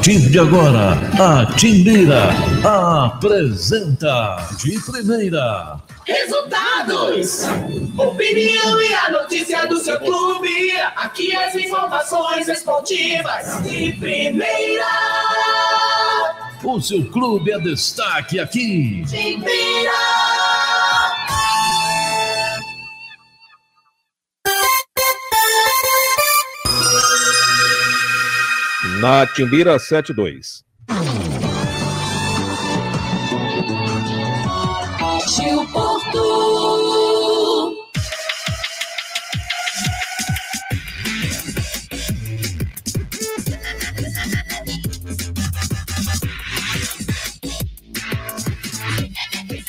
partir de agora, a Timbira apresenta de primeira. Resultados, opinião e a notícia do seu clube. Aqui as informações esportivas de primeira. O seu clube é destaque aqui. Timbira. Na Timbira 72. Gil Porto.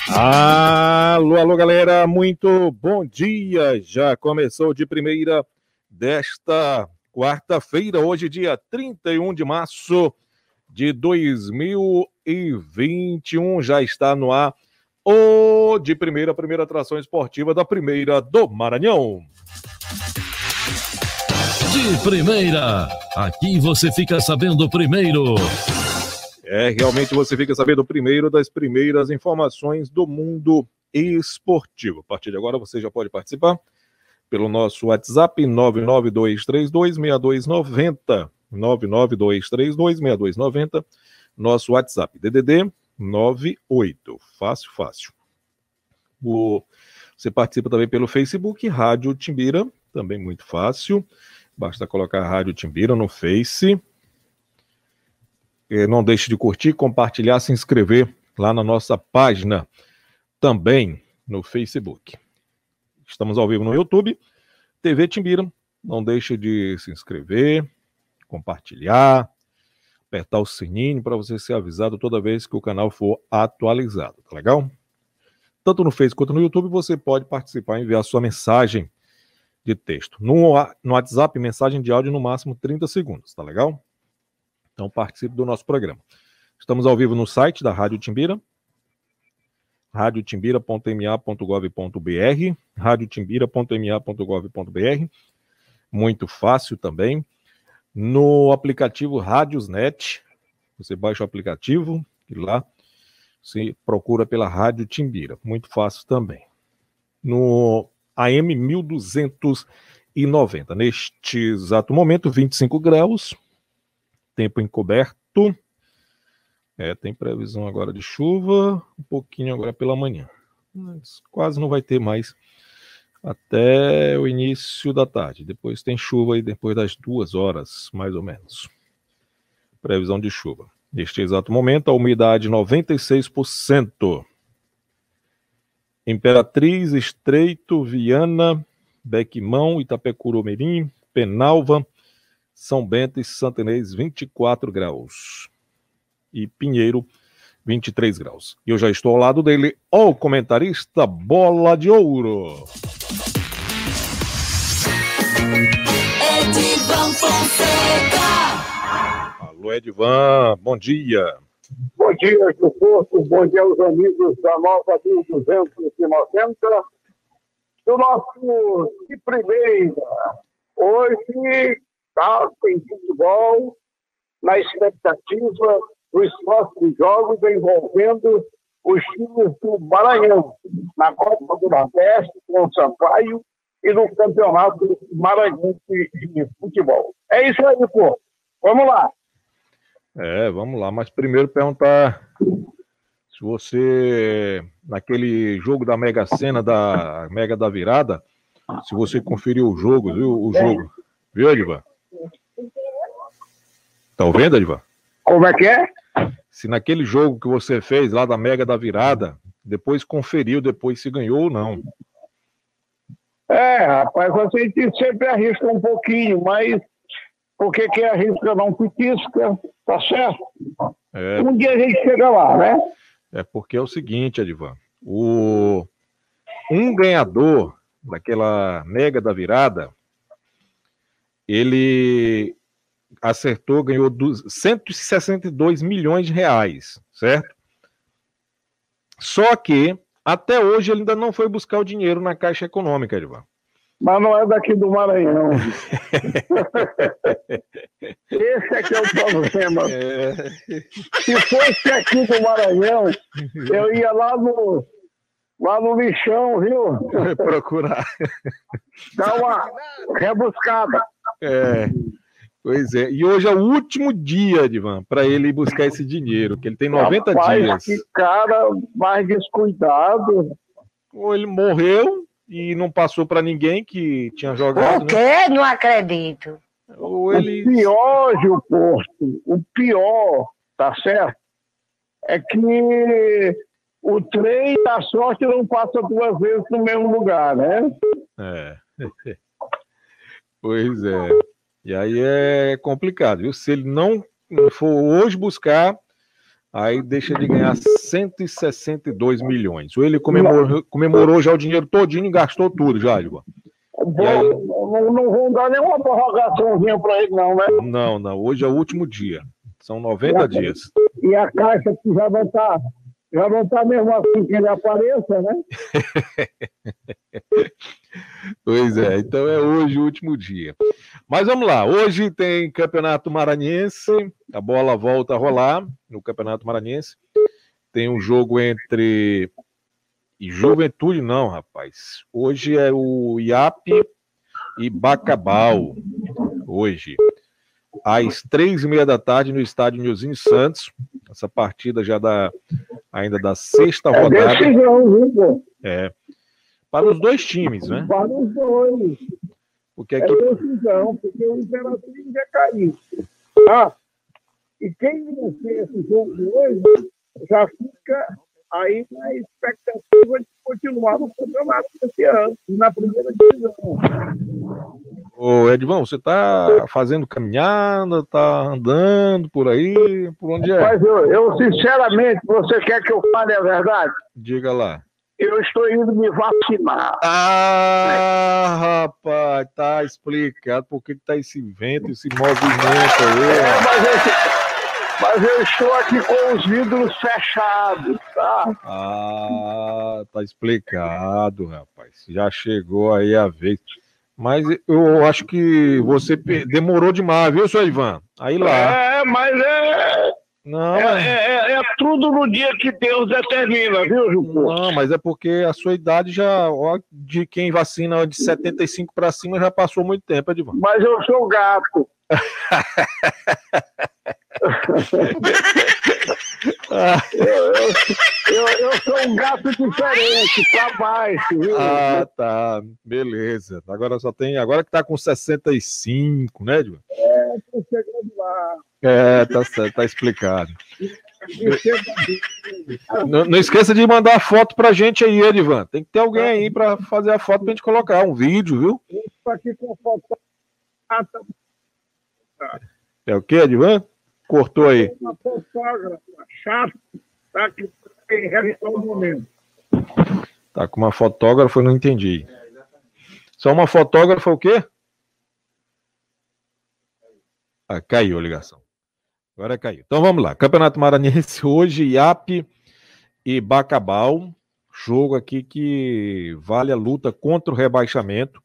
Alô, alô, galera, muito bom dia. Já começou de primeira desta quarta-feira, hoje, dia 31 de março de 2021. Já está no ar o de primeira, primeira atração esportiva da primeira do Maranhão. De primeira, aqui você fica sabendo primeiro. É, realmente você fica sabendo primeiro das primeiras informações do mundo esportivo. A partir de agora você já pode participar pelo nosso WhatsApp 992326290. 992326290. Nosso WhatsApp DDD 98. Fácil, fácil. O, você participa também pelo Facebook Rádio Timbira, também muito fácil. Basta colocar Rádio Timbira no Face. Eh, Não deixe de curtir, compartilhar, se inscrever lá na nossa página também no Facebook. Estamos ao vivo no YouTube, TV Timbira. Não deixe de se inscrever, compartilhar, apertar o sininho para você ser avisado toda vez que o canal for atualizado, tá legal? Tanto no Facebook quanto no YouTube você pode participar e enviar sua mensagem de texto. No, no WhatsApp, mensagem de áudio no máximo 30 segundos, tá legal? Então participe do nosso programa. Estamos ao vivo no site da Rádio Timbira, radiotimbira.ma.gov.br, radiotimbira.ma.gov.br, muito fácil também. No aplicativo Rádiosnet, você baixa o aplicativo e lá você procura pela Rádio Timbira, muito fácil também. No AM 1290, neste exato momento, 25 graus, tempo encoberto. É, tem previsão agora de chuva, um pouquinho agora pela manhã. Mas quase não vai ter mais até o início da tarde. Depois tem chuva aí depois das duas horas, mais ou menos. Previsão de chuva. Neste exato momento, a umidade 96%. Imperatriz, Estreito, Viana, Bequimão, Itapecurumirim, Penalva, São Bento e Santa Inês, 24 graus. E Pinheiro, 23 graus. E eu já estou ao lado dele, o comentarista Bola de Ouro. Edivan Fonseca. Alô, Edvan, bom dia. Bom dia, Porto. Bom dia aos amigos da Nova 1290. Do nosso de primeira. Hoje tá, tem futebol na expectativa dos próximos jogos envolvendo os times do Maranhão, na Copa do Nordeste com o Sampaio e no Campeonato Maranhense de Futebol. É isso aí, pô. Vamos lá. É, vamos lá, mas primeiro perguntar se você, naquele jogo da Mega Sena, da Mega da Virada, se você conferiu o jogo, viu? O jogo. Viu, Edvan? Tá ouvindo, Edvan? Como é que é? Se naquele jogo que você fez lá da Mega da Virada, depois conferiu, depois se ganhou ou não. É, rapaz, a gente sempre arrisca um pouquinho, mas por que que arrisca não pitisca, tá certo? É, Um dia a gente chega lá, né? É porque é o seguinte, Edivan. O... Um ganhador daquela mega da virada, ele acertou, ganhou du- 162 milhões de reais, certo? Só que até hoje ele ainda não foi buscar o dinheiro na Caixa Econômica, Edivan. mas não é daqui do Maranhão. Esse é que é o problema. É. Se fosse aqui do Maranhão, eu ia lá no, lá no lixão, viu? Procurar. Dá uma rebuscada. É. Pois é. E hoje é o último dia, Divan, para ele buscar esse dinheiro, que ele tem 90 Rapaz, dias. Que cara mais descuidado. Ou ele morreu e não passou para ninguém que tinha jogado. O né? quê? Né? Não acredito. Ou ele... O pior, Gil Porto, o pior, tá certo? É que o trem da sorte não passa duas vezes no mesmo lugar, né? É. pois é. E aí é complicado, viu? Se ele não for hoje buscar, aí deixa de ganhar 162 milhões. Ou ele comemorou, comemorou já o dinheiro todinho e gastou tudo já, Ivan. Aí... Não, não vão dar nenhuma prorrogaçãozinha para ele, não, né? Não, não. Hoje é o último dia. São 90 e dias. E a caixa que já vai estar tá já não está mesmo assim que ele apareça, né? pois é, então é hoje o último dia. Mas vamos lá, hoje tem Campeonato Maranhense, a bola volta a rolar no Campeonato Maranhense. Tem um jogo entre e Juventude, não, rapaz. Hoje é o IAP e Bacabal. Hoje às três e meia da tarde no estádio Nilzinho Santos. Essa partida já da ainda da sexta é rodada. É. Para os dois times, né? Para os dois. Porque aqui... É decisão, porque o Imperatriz já caiu. Ah, e quem vencer esse jogo hoje já fica aí na expectativa de continuar no campeonato esse ano, na primeira divisão. Ô, Edvão, você está fazendo caminhada, está andando por aí? Por onde é? Mas eu, eu, sinceramente, você quer que eu fale a verdade? Diga lá. Eu estou indo me vacinar. Ah, rapaz, tá explicado por que tá esse vento, esse movimento aí. É, mas esse, mas eu estou aqui com os vidros fechados, tá? Ah, tá explicado, rapaz. Já chegou aí a vez. Mas eu acho que você demorou demais, viu, seu Ivan? Aí lá. É, mas é. Não, é, é, é, é tudo no dia que Deus determina, viu, Jucu? Não, mas é porque a sua idade já, ó, de quem vacina de 75 para cima, já passou muito tempo, Edvan. Mas eu sou gato. Eu, eu, eu, sou um gato diferente, pra baixo, viu? Ah, tá. Beleza. Agora só tem. Agora que tá com 65, né, Edvan? É, tô chegando lá. É, tá certo, tá explicado. Não, não, esqueça de mandar a foto pra gente aí, Edivan. Tem que ter alguém aí pra fazer a foto pra gente colocar um vídeo, viu? Isso aqui com foto. Ah, tá é o que, Edvan? Cortou aí. Uma chata, tá? Que tem um momento. Tá com uma fotógrafa, eu não entendi. Só uma fotógrafa o quê? Ah, caiu a ligação. Agora caiu. Então vamos lá. Campeonato Maranhense hoje, IAP e Bacabal. Jogo aqui que vale a luta contra o rebaixamento.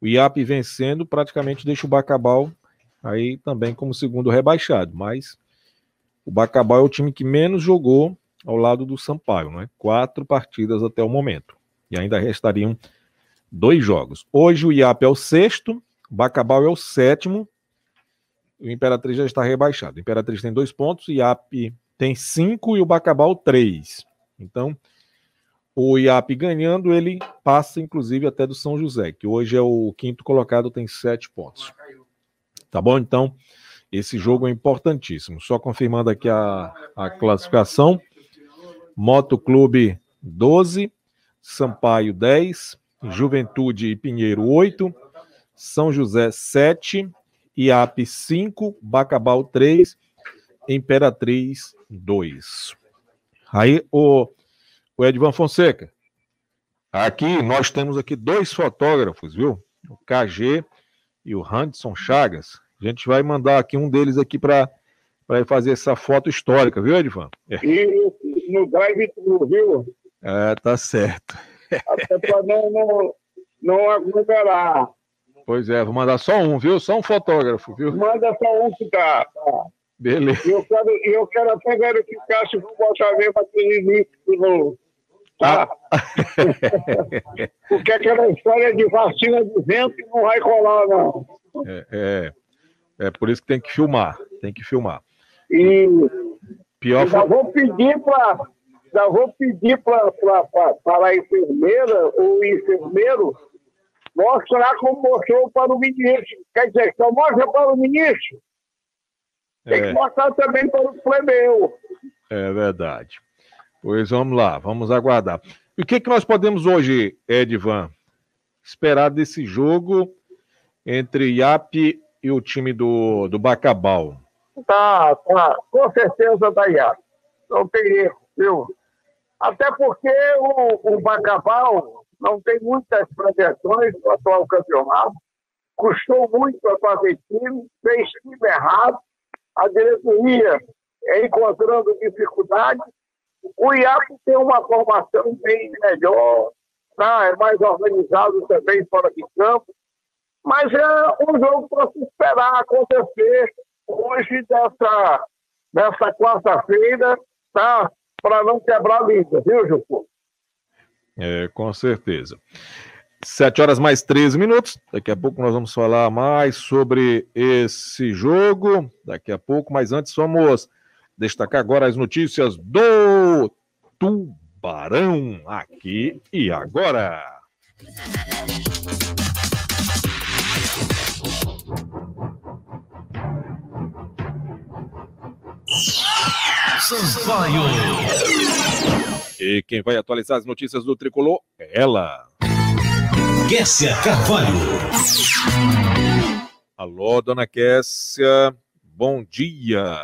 O IAP vencendo praticamente deixa o Bacabal aí também como segundo rebaixado, mas o Bacabal é o time que menos jogou ao lado do Sampaio, né? Quatro partidas até o momento. E ainda restariam dois jogos. Hoje o IAP é o sexto, o Bacabal é o sétimo, o Imperatriz já está rebaixado. O Imperatriz tem dois pontos, o IAP tem cinco e o Bacabal três. Então, o IAP ganhando, ele passa inclusive até do São José, que hoje é o quinto colocado, tem sete pontos. Tá bom? Então, esse jogo é importantíssimo. Só confirmando aqui a, a classificação: Moto Clube 12, Sampaio 10, Juventude e Pinheiro 8, São José 7, IAP 5, Bacabal 3, Imperatriz 2. Aí, o, o Edvan Fonseca. Aqui, nós temos aqui dois fotógrafos, viu? O KG e o Hanson Chagas. A gente vai mandar aqui um deles aqui para fazer essa foto histórica, viu, Edvan? É. E no drive-thru, viu? É, tá certo. Até para não, não, não aguentará. Pois é, vou mandar só um, viu? Só um fotógrafo, viu? Manda só um que dá. Tá. Beleza. E eu quero, eu quero até verificar se vou botar mesmo aquele link de novo. Tá? Porque aquela história de vacina de vento não vai colar, não. É, é, é por isso que tem que filmar. Tem que filmar. E Pior foi. vou pedir para já vou pedir para a enfermeira ou enfermeiro mostrar como mostrou para o ministro. Quer dizer, só mostra para o ministro, tem que É, mostrar também para o plebeu. é verdade. Pois vamos lá, vamos aguardar. E o que, que nós podemos hoje, Edvan, esperar desse jogo entre IAP e o time do, do Bacabal? Tá, tá. Com certeza da IAP. Não tem erro, viu? Até porque o, o Bacabal não tem muitas projeções no atual campeonato. Custou muito a fazer time, fez time errado. A diretoria é encontrando dificuldade. O IAP tem uma formação bem melhor, tá? é mais organizado também fora de campo. Mas é um jogo para se esperar acontecer hoje dessa, dessa quarta-feira, tá? Para não quebrar a linda, viu, Jucu? É, com certeza. Sete horas mais 13 minutos. Daqui a pouco nós vamos falar mais sobre esse jogo. Daqui a pouco, mas antes vamos destacar agora as notícias do Tubarão aqui e agora. Sampaio. E quem vai atualizar as notícias do tricolor é ela. Kessia Carvalho. Alô, dona Kessia. Bom dia.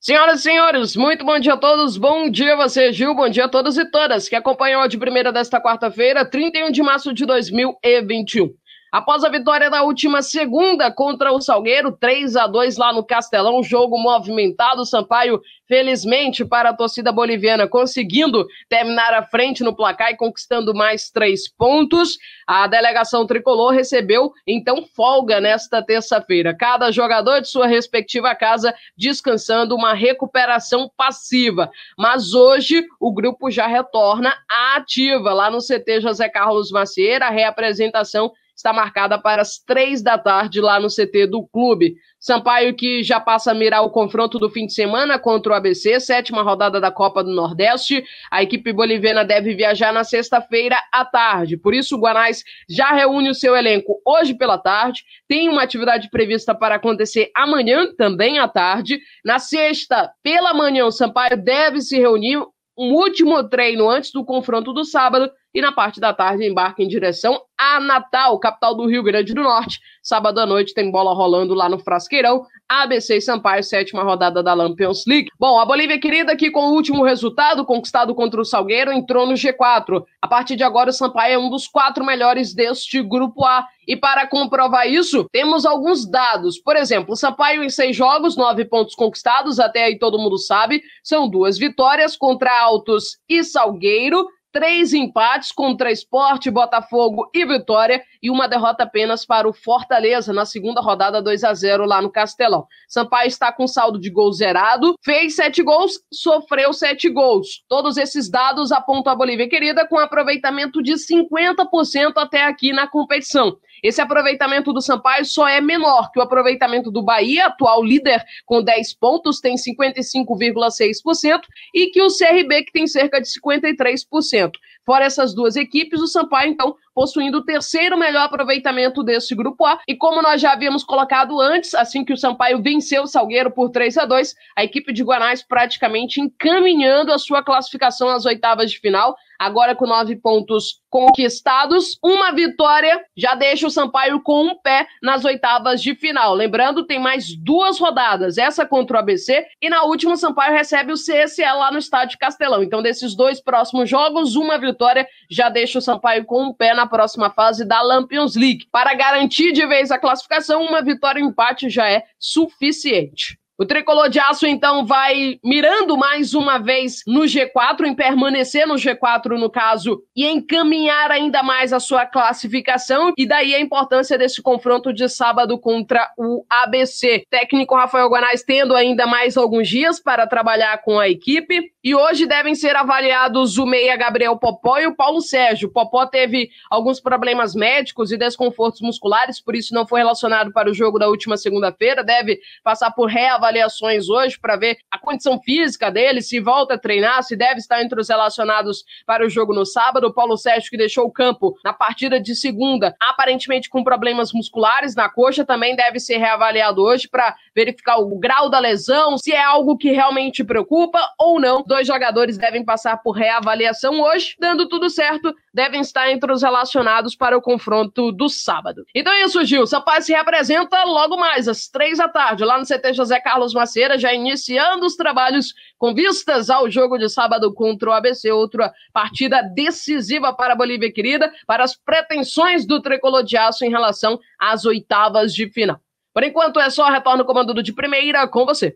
Senhoras e senhores, muito bom dia a todos. Bom dia a você, Gil. Bom dia a todos e todas que acompanham a de primeira desta quarta-feira, 31 de março de 2021. Após a vitória da última segunda contra o Salgueiro, 3 a 2 lá no Castelão, jogo movimentado, Sampaio, felizmente para a torcida boliviana, conseguindo terminar à frente no placar e conquistando mais três pontos. A delegação tricolor recebeu, então, folga nesta terça-feira. Cada jogador de sua respectiva casa descansando uma recuperação passiva. Mas hoje o grupo já retorna à ativa lá no CT José Carlos Macieira. A reapresentação está marcada para as três da tarde lá no CT do clube. Sampaio que já passa a mirar o confronto do fim de semana contra o ABC, sétima rodada da Copa do Nordeste. A equipe boliviana deve viajar na sexta-feira à tarde. Por isso, o Guanais já reúne o seu elenco hoje pela tarde. Tem uma atividade prevista para acontecer amanhã, também à tarde. Na sexta, pela manhã, o Sampaio deve se reunir. Um último treino antes do confronto do sábado e na parte da tarde embarca em direção a Natal, capital do Rio Grande do Norte. Sábado à noite tem bola rolando lá no Frasqueirão. ABC e Sampaio, sétima rodada da Lampions League. Bom, a Bolívia querida aqui com o último resultado conquistado contra o Salgueiro entrou no G4. A partir de agora o Sampaio é um dos quatro melhores deste grupo A. E para comprovar isso, temos alguns dados. Por exemplo, o Sampaio em seis jogos, nove pontos conquistados, até aí todo mundo sabe. São duas vitórias contra Altos e Salgueiro três empates contra Esporte, Botafogo e Vitória e uma derrota apenas para o Fortaleza na segunda rodada 2 a 0 lá no Castelão. Sampaio está com saldo de gol zerado, fez sete gols, sofreu sete gols. Todos esses dados apontam a Bolívia querida com aproveitamento de 50% até aqui na competição. Esse aproveitamento do Sampaio só é menor que o aproveitamento do Bahia, atual líder com 10 pontos, tem 55,6%, e que o CRB, que tem cerca de 53%. Fora essas duas equipes, o Sampaio, então, possuindo o terceiro melhor aproveitamento desse grupo A. E como nós já havíamos colocado antes, assim que o Sampaio venceu o Salgueiro por 3 a 2 a equipe de Guanás praticamente encaminhando a sua classificação às oitavas de final. Agora com nove pontos conquistados, uma vitória já deixa o Sampaio com um pé nas oitavas de final. Lembrando, tem mais duas rodadas, essa contra o ABC e na última o Sampaio recebe o CSE lá no estádio Castelão. Então, desses dois próximos jogos, uma vitória já deixa o Sampaio com um pé na próxima fase da Lampions League. Para garantir de vez a classificação, uma vitória e empate já é suficiente. O tricolor de aço, então, vai mirando mais uma vez no G4, em permanecer no G4, no caso, e encaminhar ainda mais a sua classificação. E daí a importância desse confronto de sábado contra o ABC. Técnico Rafael Guanais tendo ainda mais alguns dias para trabalhar com a equipe. E hoje devem ser avaliados o meia Gabriel Popó e o Paulo Sérgio. Popó teve alguns problemas médicos e desconfortos musculares, por isso não foi relacionado para o jogo da última segunda-feira. Deve passar por reavaliação avaliações hoje para ver a condição física dele, se volta a treinar, se deve estar entre os relacionados para o jogo no sábado. O Paulo Sérgio, que deixou o campo na partida de segunda, aparentemente com problemas musculares na coxa, também deve ser reavaliado hoje para verificar o grau da lesão, se é algo que realmente preocupa ou não. Dois jogadores devem passar por reavaliação hoje, dando tudo certo, devem estar entre os relacionados para o confronto do sábado. Então é isso, Gil. Sampaio se representa logo mais, às três da tarde, lá no CT José Carlos Carlos Maceira já iniciando os trabalhos com vistas ao jogo de sábado contra o ABC, outra partida decisiva para a Bolívia querida, para as pretensões do tricolor de aço em relação às oitavas de final. Por enquanto é só retorno comando de primeira com você.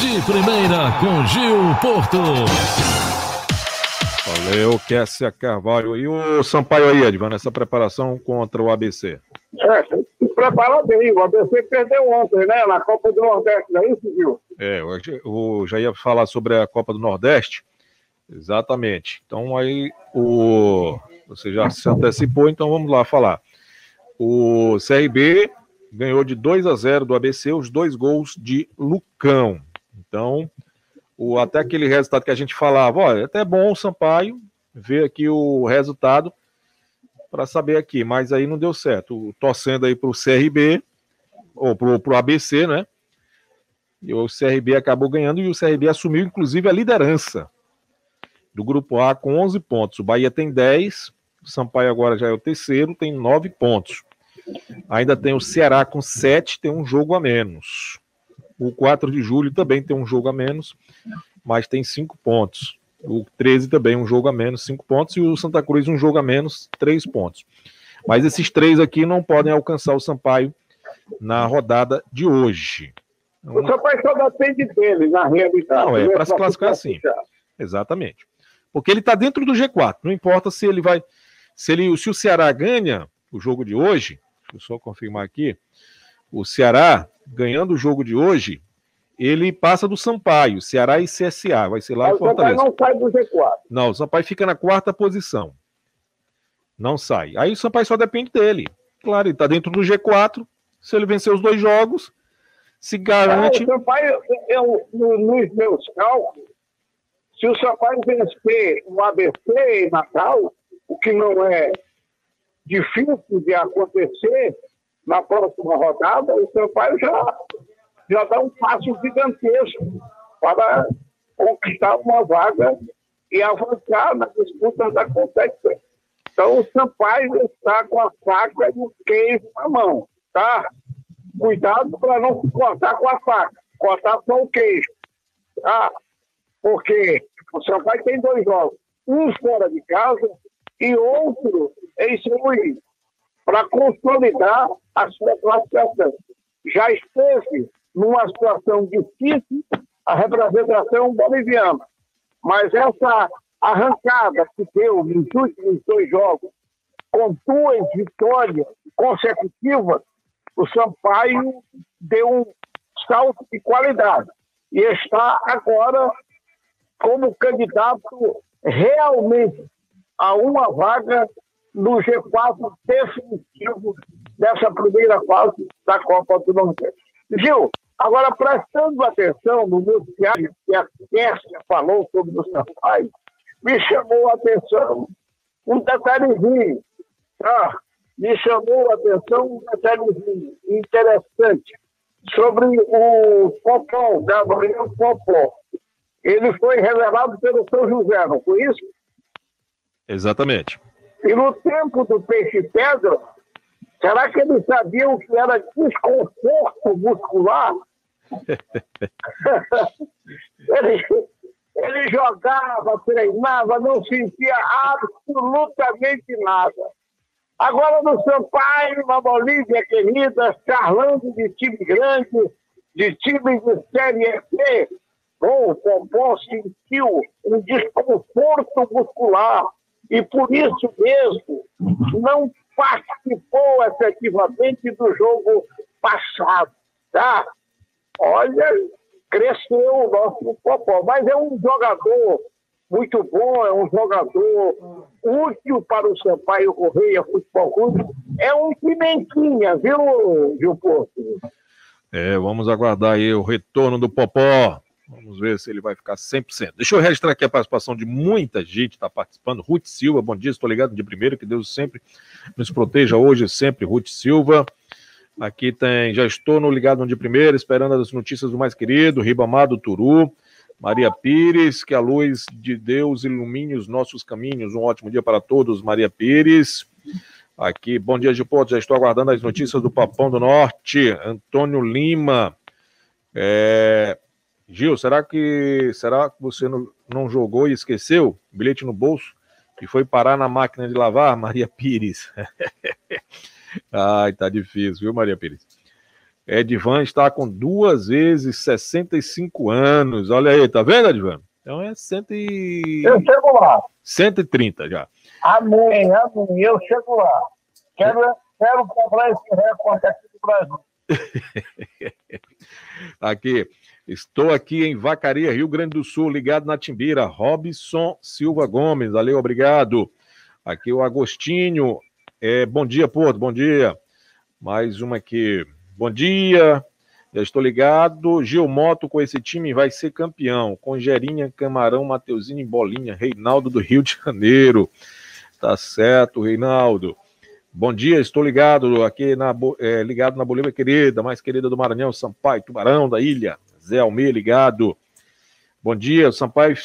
De primeira com Gil Porto. Valeu, Kessia Carvalho. E o Sampaio aí, Edvan, nessa preparação contra o ABC? É, prepara bem. O ABC perdeu ontem, né? Na Copa do Nordeste, não é isso, Gil? É, eu já ia falar sobre a Copa do Nordeste. Exatamente. Então aí o. Você já se antecipou, então vamos lá falar. O CRB ganhou de 2 a 0 do ABC, os dois gols de Lucão. Então, o, até aquele resultado que a gente falava, olha, até bom o Sampaio ver aqui o resultado para saber aqui, mas aí não deu certo. Torcendo aí para o CRB, ou para o ABC, né? E o CRB acabou ganhando e o CRB assumiu, inclusive, a liderança do grupo A com 11 pontos. O Bahia tem 10, o Sampaio agora já é o terceiro, tem 9 pontos. Ainda tem o Ceará com 7, tem um jogo a menos. O 4 de julho também tem um jogo a menos, mas tem 5 pontos. O 13 também um jogo a menos, 5 pontos. E o Santa Cruz um jogo a menos, 3 pontos. Mas esses três aqui não podem alcançar o Sampaio na rodada de hoje. O Sampaio só depende dele, na realidade. Não, é para se classificar assim. Exatamente. Porque ele está dentro do G4. Não importa se ele vai. Se, ele, se o Ceará ganha o jogo de hoje, deixa eu só confirmar aqui. O Ceará, ganhando o jogo de hoje, ele passa do Sampaio, Ceará e CSA, vai ser lá Mas em Fortaleza. O Sampaio não sai do G4. Não, o Sampaio fica na quarta posição. Não sai. Aí o Sampaio só depende dele. Claro, ele está dentro do G4. Se ele vencer os dois jogos, se garante. Ah, o Sampaio, eu, nos meus cálculos, se o Sampaio vencer o ABC em Natal, o que não é difícil de acontecer na próxima rodada, o Sampaio já já dá um passo gigantesco para conquistar uma vaga e avançar na disputa da competição. Então, o Sampaio está com a faca e o queijo na mão, tá? Cuidado para não cortar com a faca, cortar só o queijo, tá? Porque o Sampaio tem dois jogos, um fora de casa e outro em São Luís, para consolidar a sua classificação. Já esteve numa situação difícil a representação boliviana. Mas essa arrancada que deu nos últimos dois jogos, com duas vitórias consecutivas, o Sampaio deu um salto de qualidade e está agora como candidato realmente a uma vaga no G4 definitivo dessa primeira fase da Copa do Nordeste. Gil, Agora, prestando atenção no noticiário que a Kércia falou sobre o Sampaio, me chamou a atenção um detalhezinho, tá? Me chamou a atenção um detalhezinho interessante sobre o Popó, Gabriel Popó. Ele foi revelado pelo São José, não foi isso? Exatamente. E no tempo do peixe pedra, Será que eles sabiam o que era desconforto muscular? ele, ele jogava, treinava, não sentia absolutamente nada. Agora no Sampaio, na Bolívia querida, charlando de time grande, de time de Série Bom, o Pompom sentiu um desconforto muscular e por isso mesmo não participou efetivamente do jogo passado, tá? Olha, cresceu o nosso Popó, mas é um jogador muito bom, é um jogador útil para o Sampaio Correia Futebol Clube. É um pimentinha, viu, Gil Porto? É, vamos aguardar aí o retorno do Popó. Vamos ver se ele vai ficar 100%. Deixa eu registrar aqui a participação de muita gente que está participando. Ruth Silva, bom dia, estou ligado de primeiro, que Deus sempre nos proteja hoje, sempre. Ruth Silva. Aqui tem, já estou no ligado de primeiro, esperando as notícias do mais querido, Ribamado Turu. Maria Pires, que a luz de Deus ilumine os nossos caminhos. Um ótimo dia para todos, Maria Pires. Aqui, bom dia, Gipoto. Já estou aguardando as notícias do Papão do Norte. Antônio Lima. É, Gil, será que será que você não, não jogou e esqueceu? Bilhete no bolso e foi parar na máquina de lavar? Maria Pires. Ai, tá difícil, viu, Maria Pires? Edvan está com duas vezes 65 anos. Olha aí, tá vendo, Edvan? Então é cento e... Eu chego lá. 130 já. Amém, amém. Eu chego lá. Quero, quero comprar esse recorde aqui do Brasil. aqui. Estou aqui em Vacaria, Rio Grande do Sul, ligado na Timbira. Robson Silva Gomes, valeu, obrigado. Aqui o Agostinho. É, bom dia, Porto, bom dia. Mais uma aqui. Bom dia. Já estou ligado. Gilmoto com esse time vai ser campeão. Com Gerinha, Camarão, Mateuzinho e Bolinha. Reinaldo do Rio de Janeiro. Tá certo, Reinaldo. Bom dia, estou ligado aqui na é, ligado na Bolívia querida, mais querida do Maranhão, Sampaio, Tubarão da ilha. Zé Almeida ligado. Bom dia, Sampaio.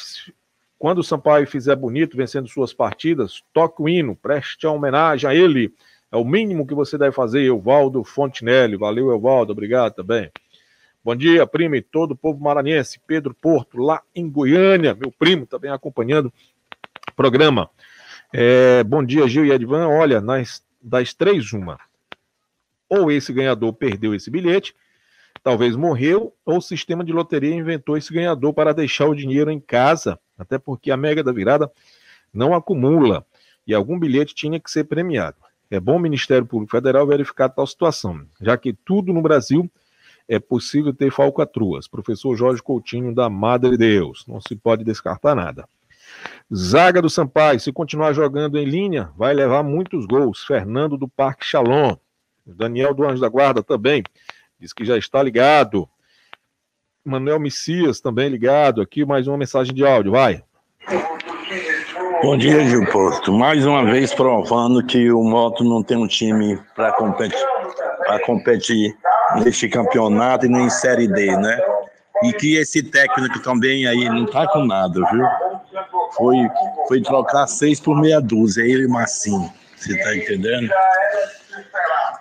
Quando o Sampaio fizer bonito vencendo suas partidas, toque o hino, preste homenagem a ele. É o mínimo que você deve fazer, Evaldo Fontinelli. Valeu, Evaldo, obrigado também. Bom dia, primo e todo o povo maranhense. Pedro Porto, lá em Goiânia, meu primo também acompanhando o programa. É, bom dia, Gil e Edvan. Olha, nas, das três, uma. Ou esse ganhador perdeu esse bilhete, talvez morreu, ou o sistema de loteria inventou esse ganhador para deixar o dinheiro em casa, até porque a Mega da Virada não acumula e algum bilhete tinha que ser premiado. É bom o Ministério Público Federal verificar tal situação, já que tudo no Brasil é possível ter falcatruas. Professor Jorge Coutinho, da Madre Deus. Não se pode descartar nada. Zaga do Sampaio, se continuar jogando em linha, vai levar muitos gols. Fernando do Parque Shalom. Daniel do Anjo da Guarda também diz que já está ligado. Manuel Messias também ligado. Aqui mais uma mensagem de áudio, vai. Bom dia, Gil Posto. Mais uma vez provando que o Moto não tem um time para competir, competir neste campeonato e nem em Série D, né? E que esse técnico também aí não tá com nada, viu? Foi, foi trocar seis por meia dúzia, ele e Massim. Você tá entendendo?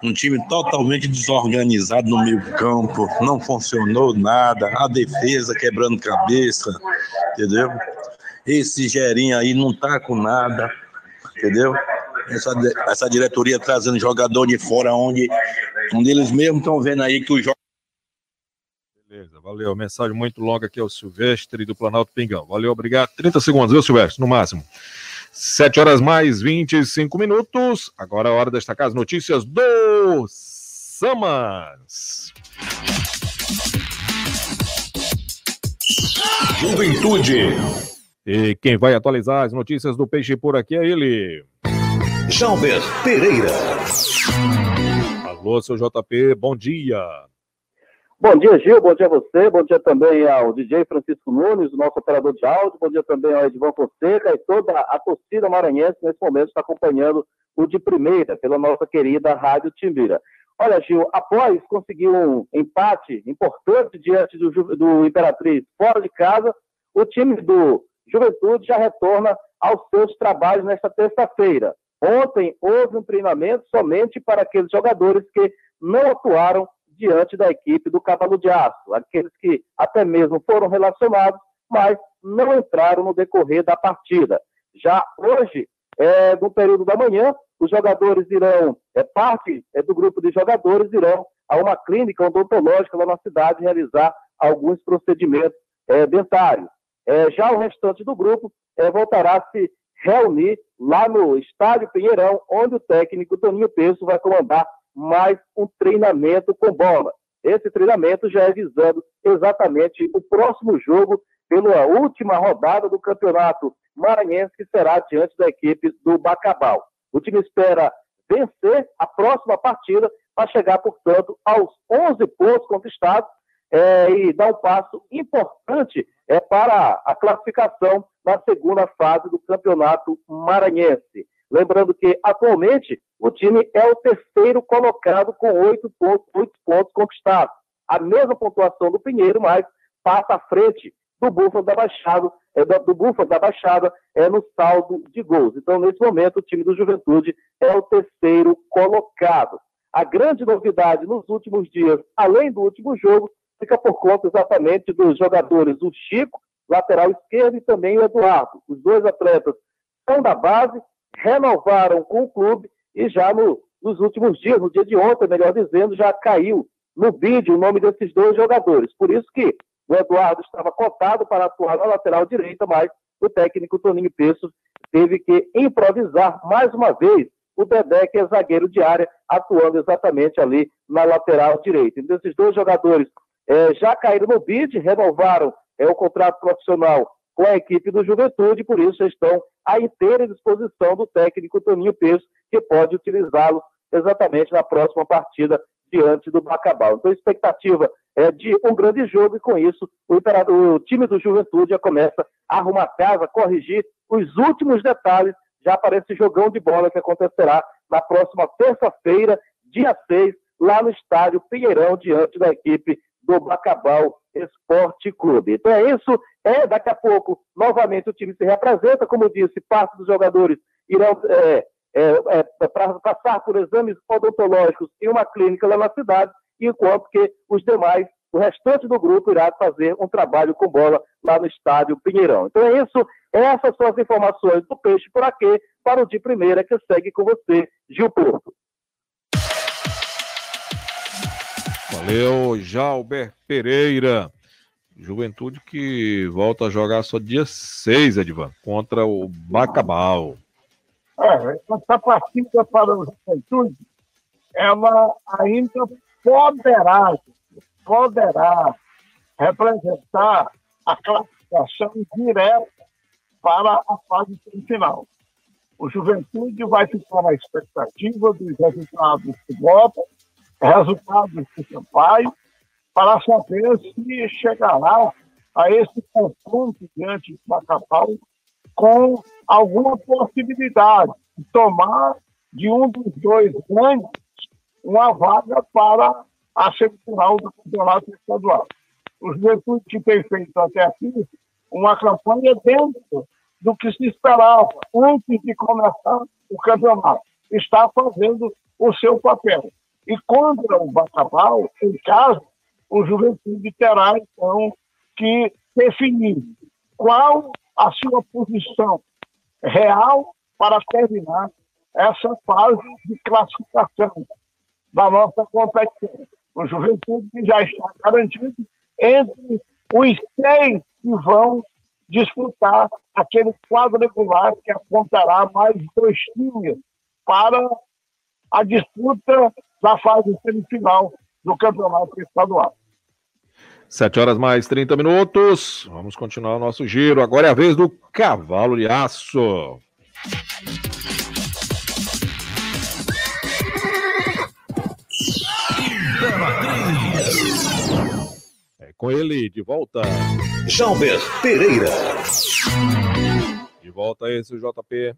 Um time totalmente desorganizado no meio campo, não funcionou nada, a defesa quebrando cabeça, entendeu? Esse Gerinho aí não tá com nada, entendeu? Essa, essa diretoria trazendo jogador de fora, onde, onde eles mesmos estão vendo aí que o jogo. Beleza, valeu. Mensagem muito longa aqui ao Silvestre do Planalto Pingão. Valeu, obrigado. 30 segundos, viu, Silvestre? No máximo. 7 horas mais 25 minutos. Agora é hora de destacar as notícias do Samas. Juventude. E quem vai atualizar as notícias do Peixe por aqui é ele. Jalber Pereira. Alô, seu JP, bom dia. Bom dia, Gil. Bom dia a você. Bom dia também ao DJ Francisco Nunes, nosso operador de áudio. Bom dia também ao Edvan Fonseca e toda a torcida maranhense nesse momento está acompanhando o de primeira pela nossa querida Rádio Timbira. Olha, Gil, após conseguir um empate importante diante do, do Imperatriz fora de casa, o time do Juventude já retorna aos seus trabalhos nesta terça-feira. Ontem houve um treinamento somente para aqueles jogadores que não atuaram diante da equipe do Cavalo de Aço, aqueles que até mesmo foram relacionados, mas não entraram no decorrer da partida. Já hoje, é, no período da manhã, os jogadores irão, é, parte é, do grupo de jogadores irão a uma clínica odontológica lá na cidade realizar alguns procedimentos é, dentários. É, já o restante do grupo é, voltará a se reunir lá no Estádio Pinheirão, onde o técnico Toninho Peço vai comandar mais um treinamento com bola. Esse treinamento já é visando exatamente o próximo jogo pela última rodada do Campeonato Maranhense, que será diante da equipe do Bacabal. O time espera vencer a próxima partida para chegar, portanto, aos 11 pontos conquistados é, e dar um passo importante é, para a classificação na segunda fase do Campeonato Maranhense. Lembrando que, atualmente, o time é o terceiro colocado com oito pontos, pontos conquistados. A mesma pontuação do Pinheiro, mas passa à frente do Búfalo da Baixada, é, do Búfalo da Baixada é no saldo de gols. Então, nesse momento, o time do Juventude é o terceiro colocado. A grande novidade nos últimos dias, além do último jogo, fica por conta exatamente dos jogadores, o Chico, lateral esquerdo, e também o Eduardo. Os dois atletas são da base, renovaram com o clube e já no, nos últimos dias, no dia de ontem, melhor dizendo, já caiu no bid o nome desses dois jogadores. Por isso que o Eduardo estava cotado para atuar na lateral direita, mas o técnico Toninho Peço teve que improvisar mais uma vez o Dedé, que é zagueiro de área, atuando exatamente ali na lateral direita. Então, esses dois jogadores é, já caíram no bid, renovaram é, o contrato profissional com a equipe do Juventude, por isso estão à inteira disposição do técnico Toninho Peço, que pode utilizá-los exatamente na próxima partida diante do Bacabal. Então, a expectativa é de um grande jogo e, com isso, o, o time do Juventude já começa a arrumar casa, corrigir os últimos detalhes já para esse jogão de bola que acontecerá na próxima terça-feira, dia 6, lá no estádio Pinheirão, diante da equipe do Bacabal Esporte Clube. Então é isso, é daqui a pouco, novamente o time se representa, como disse, parte dos jogadores irão é, é, é, para passar por exames odontológicos em uma clínica lá na cidade, enquanto que os demais, o restante do grupo, irá fazer um trabalho com bola lá no estádio Pinheirão. Então é isso, essas são as informações do Peixe por aqui, para o de primeira que segue com você, Gil Porto. Valeu, Jalber Pereira. Juventude que volta a jogar só dia 6, Edvan, contra o Bacabal. É, essa partida para o Juventude, ela ainda poderá, poderá representar a classificação direta para a fase semifinal. O Juventude vai ficar na expectativa dos resultados do Bota, resultados do Sampaio, para saber se chegará a esse confronto diante do Macapau com alguma possibilidade de tomar de um dos dois grandes uma vaga para a semifinal do campeonato estadual. O Juventude que tem feito até aqui uma campanha dentro do que se esperava antes de começar o campeonato. Está fazendo o seu papel. E contra o Bacabal, em casa, o Juventude terá, então, que definir qual a sua posição real para terminar essa fase de classificação da nossa competição. O Juventude já está garantido entre os seis que vão disputar aquele quadrangular que apontará mais dois times para a disputa da fase semifinal do campeonato estadual. Sete horas mais 30 minutos. Vamos continuar o nosso giro. Agora é a vez do cavalo de aço. É com ele de volta. Jalber Pereira. De volta esse JP.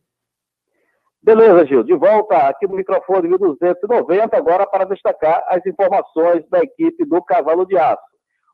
Beleza, Gil. De volta aqui no microfone 1290, agora para destacar as informações da equipe do Cavalo de Aço.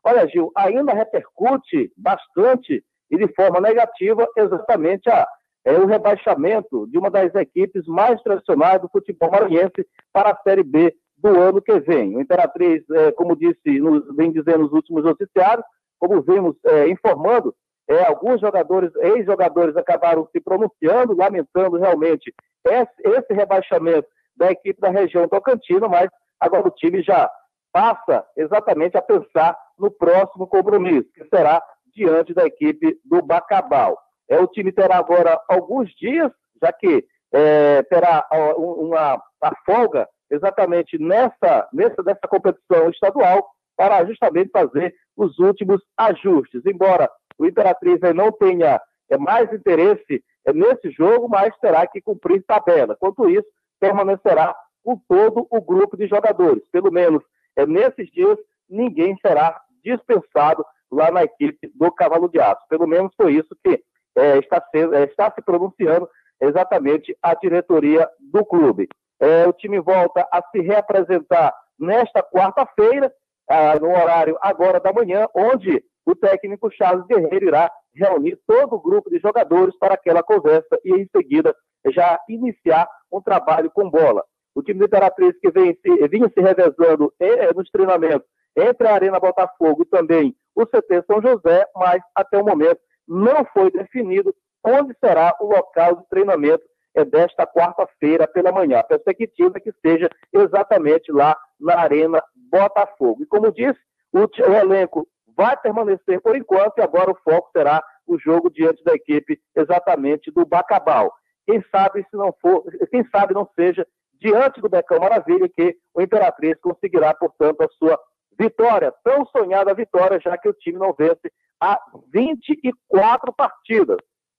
Olha, Gil, ainda repercute bastante e de forma negativa exatamente a, é, o rebaixamento de uma das equipes mais tradicionais do futebol maranhense para a Série B do ano que vem. O Imperatriz, é, como disse, nos, vem dizendo nos últimos noticiários, como vimos é, informando, é, alguns jogadores, ex-jogadores, acabaram se pronunciando, lamentando realmente esse, rebaixamento da equipe da região Tocantino, mas agora o time já passa exatamente a pensar no próximo compromisso, que será diante da equipe do Bacabal. É, o time terá agora alguns dias, já que é, terá uma, uma folga exatamente nessa, nessa dessa competição estadual para justamente fazer os últimos ajustes. Embora o Imperatriz não tenha é, mais interesse nesse jogo, mas terá que cumprir tabela. Quanto isso, permanecerá com todo o grupo de jogadores. Pelo menos é, nesses dias, ninguém será dispensado lá na equipe do Cavalo de Aço. Pelo menos foi isso que é, está, sendo, é, está se pronunciando exatamente a diretoria do clube. É, o time volta a se reapresentar nesta quarta-feira, ah, no horário agora da manhã, onde o técnico Charles Guerreiro irá reunir todo o grupo de jogadores para aquela conversa e, em seguida, já iniciar um trabalho com bola. O time do Imperatriz, que vem se, vinha se revezando eh, nos treinamentos entre a Arena Botafogo e também o CT São José, mas até o momento não foi definido onde será o local de treinamento é desta quarta-feira pela manhã. A perspectiva é que seja exatamente lá na Arena Botafogo. E como disse, o, o elenco vai permanecer por enquanto e agora o foco será o jogo diante da equipe exatamente do Bacabal. Quem sabe se não for, quem sabe não seja diante do Becão Maravilha que o Imperatriz conseguirá, portanto, a sua vitória, tão sonhada vitória, já que o time não vence há 24 partidas.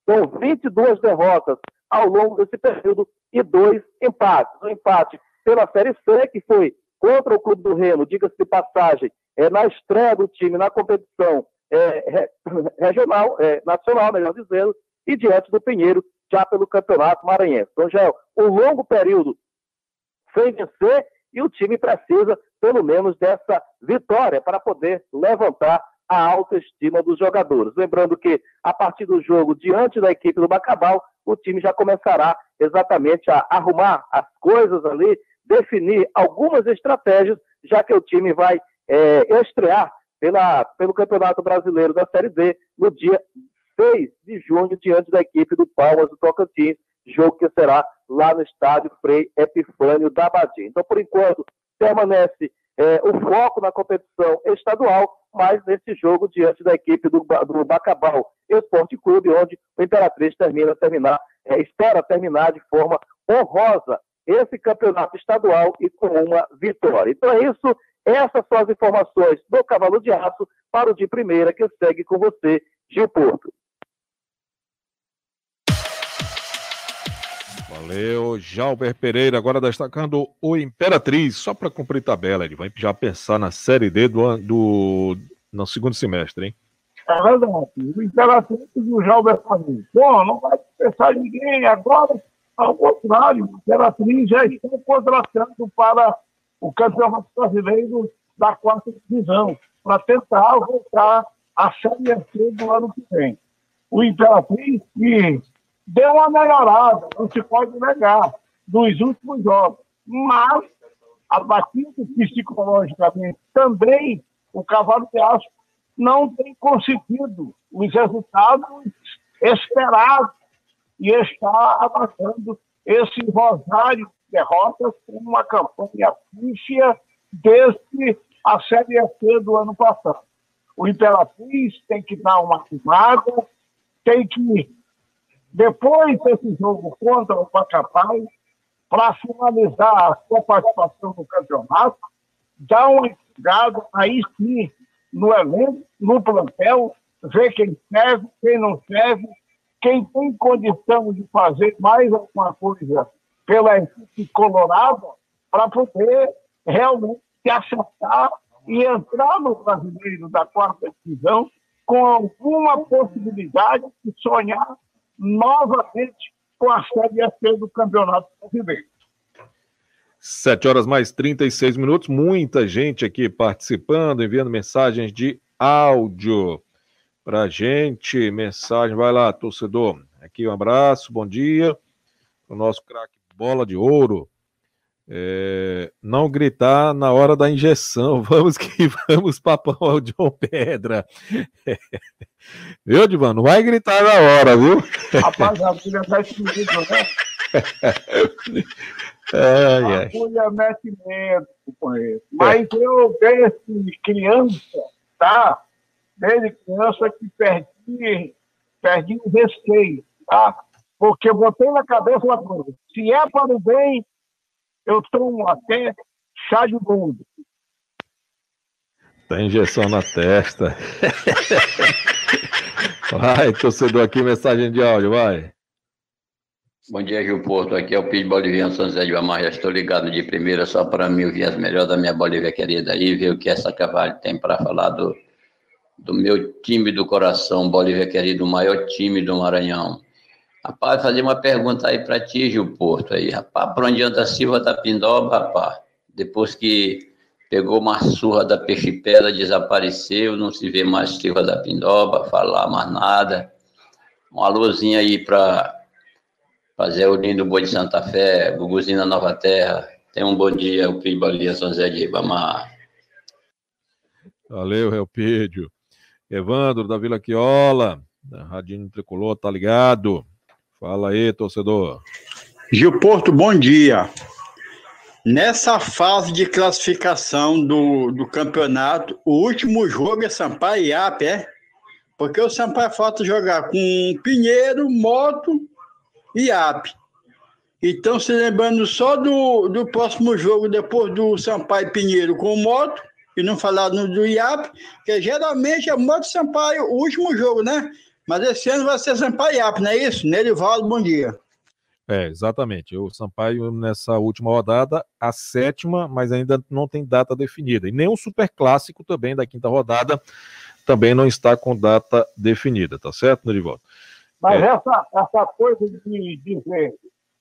São 22 derrotas ao longo desse período e dois empates. Um empate pela Série C, que foi contra o Clube do Remo, diga-se de passagem, é, na estreia do time na competição é, regional, é, nacional, melhor dizendo, e diante do Pinheiro, já pelo Campeonato Maranhense. Então já é um longo período sem vencer e o time precisa, pelo menos, dessa vitória para poder levantar a autoestima dos jogadores. Lembrando que, a partir do jogo diante da equipe do Bacabal, o time já começará exatamente a arrumar as coisas ali, definir algumas estratégias, já que o time vai é, estrear pela, pelo Campeonato Brasileiro da Série D no dia 6 de junho, diante da equipe do Palmas do Tocantins, jogo que será lá no estádio Frei Epifânio da Badia. Então, por enquanto, permanece é, o foco na competição estadual, mas nesse jogo diante da equipe do, do Bacabal Esporte Clube, onde o Imperatriz termina, terminar, é, espera terminar de forma honrosa esse campeonato estadual e com uma vitória. Então é isso, essas são as informações do Cavalo de Aço para o de primeira que segue com você, Gil Porto. Valeu, Jalber Pereira, agora destacando o Imperatriz, só para cumprir tabela, ele vai já pensar na Série D do, do no segundo semestre, hein? É verdade, o Imperatriz do Jalber Pereira. Bom, não vai pensar ninguém agora, ao contrário, Imperatriz já está contratando para o Campeonato Brasileiro da quarta divisão, para tentar voltar à Série C do ano que vem. O Imperatriz, que deu uma melhorada, não se pode negar, dos últimos jogos. Mas, abatido psicologicamente, também o Cavalo de Aço não tem conseguido os resultados esperados e está abatendo esse rosário de derrotas com uma campanha pífia desde a Série C do ano passado. O Imperatriz tem que dar uma arrumada, tem que depois desse jogo contra o Pacapau, para finalizar a sua participação no campeonato, dá uma enxugada aí sim no elenco, no plantel, ver quem serve, quem não serve, quem tem condição de fazer mais alguma coisa pela equipe colorada para poder realmente se acertar e entrar no brasileiro da quarta divisão com alguma possibilidade de sonhar novamente com a Série C do Campeonato Brasileiro. Sete horas mais 36 minutos, muita gente aqui participando, enviando mensagens de áudio para gente. Mensagem, vai lá, torcedor. Aqui um abraço, bom dia. O nosso craque Bola de Ouro. É, não gritar na hora da injeção. Vamos que vamos, papão ao John Pedra. Viu, Divan? Não vai gritar na hora, viu? Rapaz, a filha tá escondido, né? ai, ai. Agulha mete medo, companheiro. Mas eu, desde criança, tá? Desde criança que perdi, perdi o receio, tá? Porque eu botei na cabeça uma coisa. Se é para o bem, eu tomo até chá de bunda. Tá injeção na testa. Vai, torcedor aqui, mensagem de áudio, vai. Bom dia, Gil Porto. Aqui é o Pedro Boliviano São José de Bamar. Já estou ligado de primeira só para mim ouvir as melhores da minha Bolívia querida aí, ver o que essa Cavalho tem para falar do, do meu time do coração, Bolívia querido, o maior time do Maranhão. Rapaz, fazer uma pergunta aí para ti, Gil Porto. Aí, rapaz, por onde anda a Silva da Pindoba, rapaz? Depois que pegou uma surra da Peixipela, desapareceu, não se vê mais Silva da Pindoba, falar mais nada. Uma luzinha aí para fazer o lindo Boi de Santa Fé, Guguzinho Nova Terra. Tenha um bom dia, o Pibalia São José de Ribamar. Valeu, Relpídio. Evandro, da Vila Quiola, da Radinho Tricolor, tá ligado? Fala aí, torcedor. Gil Porto, bom dia. Nessa fase de classificação do, do campeonato, o último jogo é Sampaio e Iap, é? Porque o Sampaio falta jogar com Pinheiro, Moto e IAP. Então, se lembrando só do, do próximo jogo, depois do Sampaio Pinheiro com Moto, e não falar no do IAP, que geralmente é Moto Sampaio o último jogo, né? Mas esse ano vai ser Sampaio IAP, não é isso? Nerivaldo, bom dia. É, exatamente. O Sampaio, nessa última rodada, a sétima, mas ainda não tem data definida. E nem o Super Clássico também da quinta rodada também não está com data definida, tá certo, Nerivaldo? Mas é. essa, essa coisa de dizer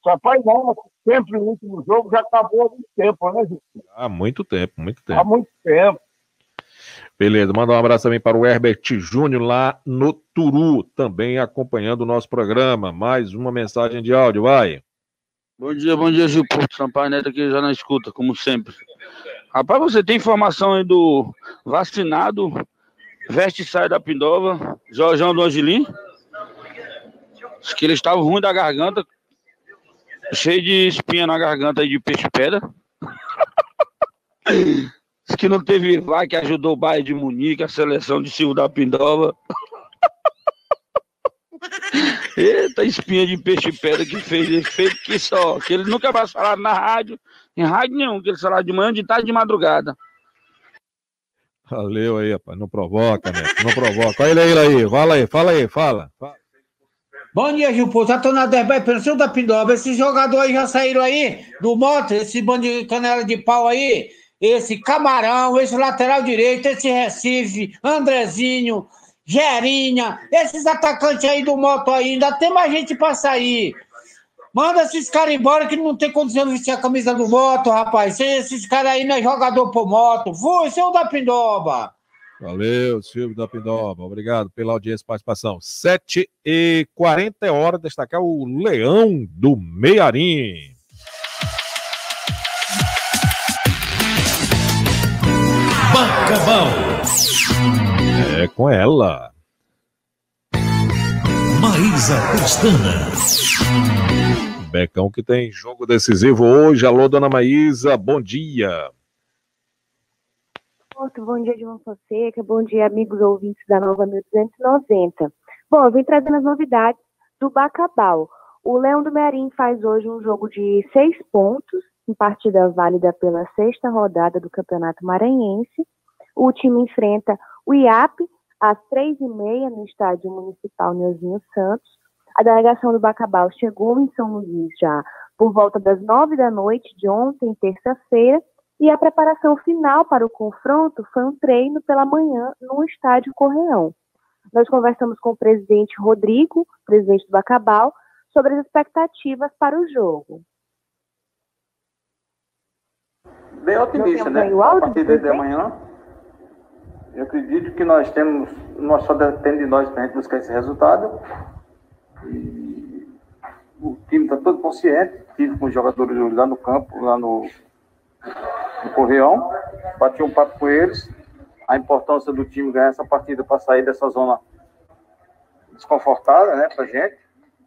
Sampaio não, sempre o último jogo já acabou há muito tempo, né, gente? Há muito tempo, muito tempo. Há muito tempo. Beleza, manda um abraço também para o Herbert Júnior lá no Turu, também acompanhando o nosso programa. Mais uma mensagem de áudio, vai. Bom dia, bom dia, Gil Porto. Sampaio Neto aqui já na escuta, como sempre. Rapaz, você tem informação aí do vacinado, veste e sai da Pindova, Jorjão do Angelim? Diz que ele estava ruim da garganta, cheio de espinha na garganta aí de peixe-pedra. Diz que não teve lá que ajudou o Bayern de Munique, a seleção de Silvio da Pindoba. Eita, espinha de peixe-pedra que fez efeito que só. Que ele nunca mais falaram na rádio, em rádio nenhum, que ele falaram de manhã, de tarde de madrugada. Valeu aí, rapaz. Não provoca, né? Não provoca. Olha ele aí, fala aí, fala aí, fala. fala. Bom dia, Gilpo. Já tô na derby, pensou da Pindoba. Esses jogadores já saíram aí do moto, esse bando de canela de pau aí, esse Camarão, esse lateral direito, esse Recife, Andrezinho, Gerinha, esses atacantes aí do moto aí, ainda tem mais gente pra sair. Manda esses caras embora que não tem condição de vestir a camisa do moto, rapaz. Esses caras aí não é jogador por moto. Fui, seu da Pindoba. Valeu, Silvio da Pindoba. Obrigado pela audiência e participação. 7 e 40 é hora de destacar o Leão do Meiarim. Bacabal. É com ela. Maísa Pestana. Becão que tem jogo decisivo hoje. Alô, dona Maísa, bom dia. Bom dia, João Fonseca. Bom dia, amigos ouvintes da Nova 1290. Bom, eu vim trazendo as novidades do Bacabal. O Leão do Mearim faz hoje um jogo de seis pontos, em partida válida pela sexta rodada do Campeonato Maranhense. O time enfrenta o IAP às três e meia no Estádio Municipal Neuzinho Santos. A delegação do Bacabal chegou em São Luís já por volta das nove da noite de ontem, terça-feira, e a preparação final para o confronto foi um treino pela manhã no estádio Correão. Nós conversamos com o presidente Rodrigo, presidente do Bacabal, sobre as expectativas para o jogo. Bem otimista, né? A partir de amanhã, eu acredito que nós temos, nós só depende de nós para a gente buscar esse resultado. E o time está todo consciente, tive com os jogadores lá no campo, lá no, no Correão, bati um papo com eles, a importância do time ganhar essa partida para sair dessa zona desconfortável, né, pra gente,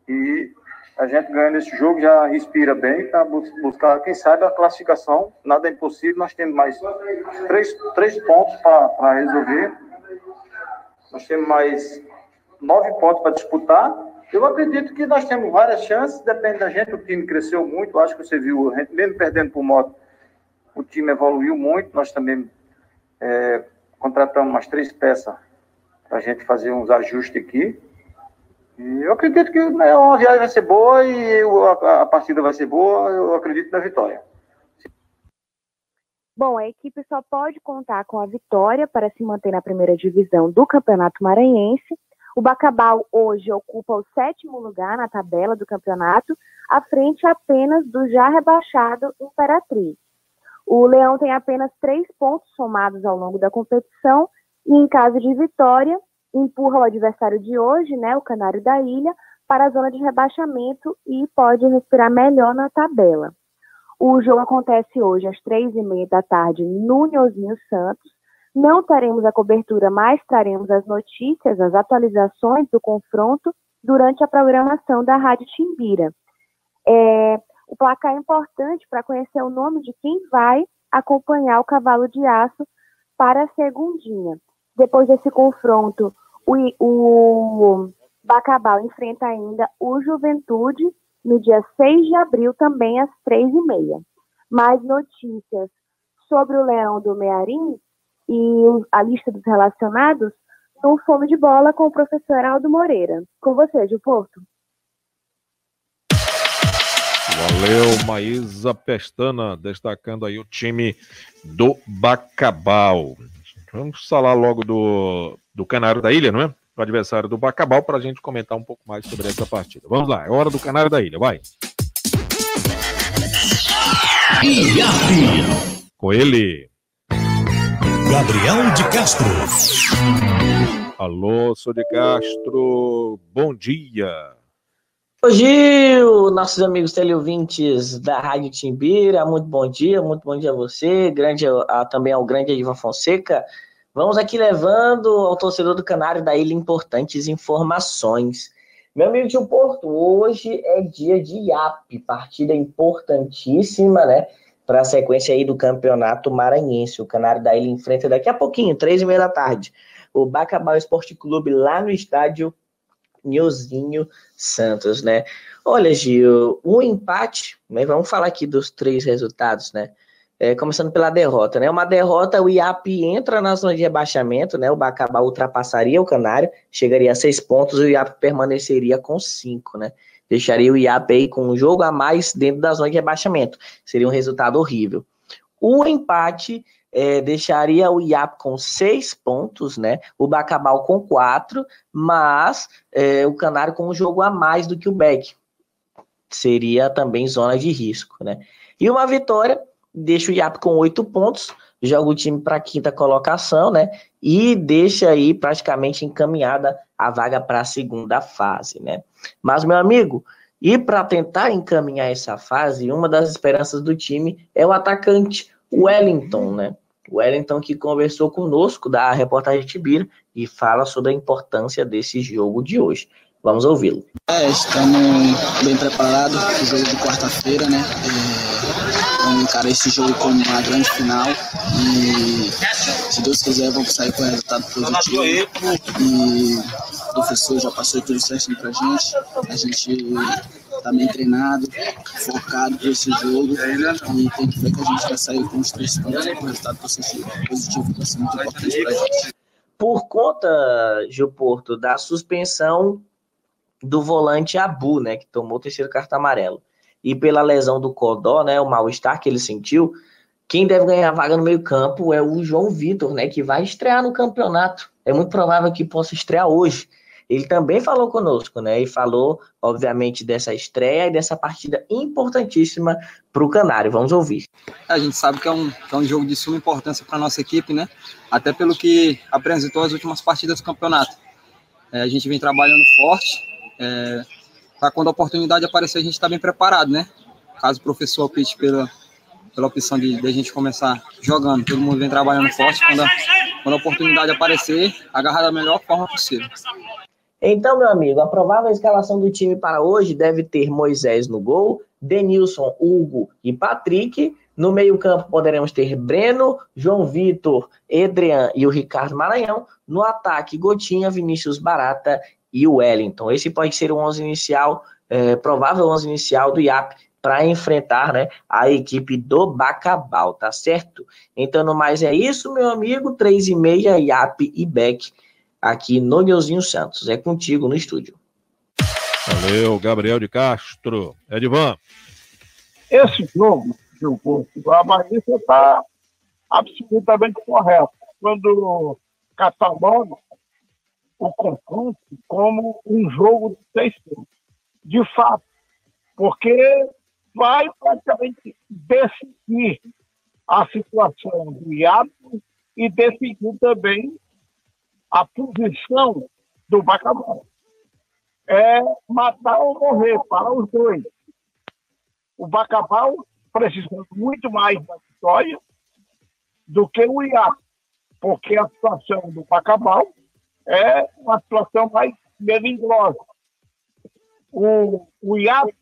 e a gente ganhando esse jogo já respira bem para buscar, quem sabe, a classificação. Nada é impossível, nós temos mais três, três pontos para resolver. Nós temos mais nove pontos para disputar. Eu acredito que nós temos várias chances, depende da gente. O time cresceu muito, acho que você viu, mesmo perdendo por moto, o time evoluiu muito. Nós também é, contratamos umas três peças para a gente fazer uns ajustes aqui. E eu acredito que né, a viagem vai ser boa e a, a partida vai ser boa. Eu acredito na vitória. Bom, a equipe só pode contar com a vitória para se manter na primeira divisão do Campeonato Maranhense. O Bacabal hoje ocupa o sétimo lugar na tabela do campeonato, à frente apenas do já rebaixado Imperatriz. O Leão tem apenas três pontos somados ao longo da competição e, em caso de vitória, empurra o adversário de hoje, né, o Canário da Ilha, para a zona de rebaixamento e pode respirar melhor na tabela. O jogo acontece hoje às três e meia da tarde no Nhozinho Santos. Não teremos a cobertura, mas traremos as notícias, as atualizações do confronto durante a programação da Rádio Timbira. É, o placar é importante para conhecer o nome de quem vai acompanhar o cavalo de aço para a segundinha. Depois desse confronto, o, o Bacabal enfrenta ainda o Juventude no dia 6 de abril, também às três e meia. Mais notícias sobre o Leão do Mearim e a lista dos relacionados no Fome de Bola com o professor Aldo Moreira. Com você, Gil Porto. Valeu, Maísa Pestana, destacando aí o time do Bacabal. Vamos falar logo do, do Canário da Ilha, não é? O adversário do Bacabal, para a gente comentar um pouco mais sobre essa partida. Vamos lá, é hora do Canário da Ilha, vai. Com ele. Gabriel de Castro. Alô, sou de Castro, bom dia. Gil, nossos amigos teleouvintes da Rádio Timbira, muito bom dia, muito bom dia a você, grande, a, também ao grande Edivan Fonseca. Vamos aqui levando ao torcedor do Canário da Ilha importantes informações. Meu amigo Gil Porto, hoje é dia de IAP, partida importantíssima, né? Para a sequência aí do Campeonato Maranhense. O Canário da Ilha enfrenta daqui a pouquinho, três e meia da tarde, o Bacabal Esporte Clube lá no estádio Nilzinho Santos, né? Olha, Gil, um empate, né? Vamos falar aqui dos três resultados, né? É, começando pela derrota, né? Uma derrota, o IAP entra na zona de rebaixamento, né? O Bacabá ultrapassaria o Canário, chegaria a seis pontos e o IAP permaneceria com cinco, né? Deixaria o IAP aí com um jogo a mais dentro da zona de rebaixamento. Seria um resultado horrível. O empate é, deixaria o IAP com seis pontos, né? O Bacabal com quatro, mas é, o Canário com um jogo a mais do que o Beck. Seria também zona de risco, né? E uma vitória deixa o IAP com oito pontos, joga o time para quinta colocação, né? E deixa aí praticamente encaminhada a vaga para a segunda fase, né? Mas, meu amigo, e para tentar encaminhar essa fase, uma das esperanças do time é o atacante Wellington, né? Wellington que conversou conosco da reportagem Tibira e fala sobre a importância desse jogo de hoje. Vamos ouvi-lo. É, estamos bem preparados para o jogo de quarta-feira, né? É, vamos encarar esse jogo como uma grande final e, se Deus quiser, vamos sair com resultado positivo. E o professor já passou tudo certinho para a gente. A gente tá bem treinado, focado para esse jogo e tem que ver que a gente vai sair com os três pontos com resultado positivo, positivo vai ser muito importante para a gente. Por conta, Gil Porto, da suspensão do volante Abu, né, que tomou o terceiro cartão amarelo, e pela lesão do Codó, né, o mal-estar que ele sentiu, quem deve ganhar a vaga no meio-campo é o João Vitor, né, que vai estrear no campeonato. É muito provável que possa estrear hoje ele também falou conosco, né? E falou, obviamente, dessa estreia e dessa partida importantíssima para o Canário. Vamos ouvir. A gente sabe que é um, que é um jogo de suma importância para a nossa equipe, né? Até pelo que apresentou as últimas partidas do campeonato. É, a gente vem trabalhando forte. É, para quando a oportunidade aparecer, a gente está bem preparado, né? Caso o professor opte pela, pela opção de, de, a gente começar jogando. Todo mundo vem trabalhando forte. Quando a, quando a oportunidade aparecer, agarrar da melhor forma possível. Então, meu amigo, a provável escalação do time para hoje deve ter Moisés no gol, Denilson, Hugo e Patrick. No meio-campo poderemos ter Breno, João Vitor, Edrian e o Ricardo Maranhão. No ataque, Gotinha, Vinícius Barata e o Wellington. Esse pode ser o 11 inicial, é, provável 11 inicial do IAP para enfrentar né, a equipe do Bacabal, tá certo? Então, no mais é isso, meu amigo. 3 e meia, IAP e Beck aqui no Neuzinho Santos. É contigo no estúdio. Valeu, Gabriel de Castro. Edvan. Esse jogo, a Bahia está absolutamente correto. Quando cataloga o confronto como um jogo de seis pontos. De fato, porque vai praticamente decidir a situação do hiato e decidir também a posição do Bacabal. É matar ou morrer para os dois. O Bacabal precisando muito mais da vitória do que o IAP, porque a situação do Bacabal é uma situação mais melindrosa. O, o IAP,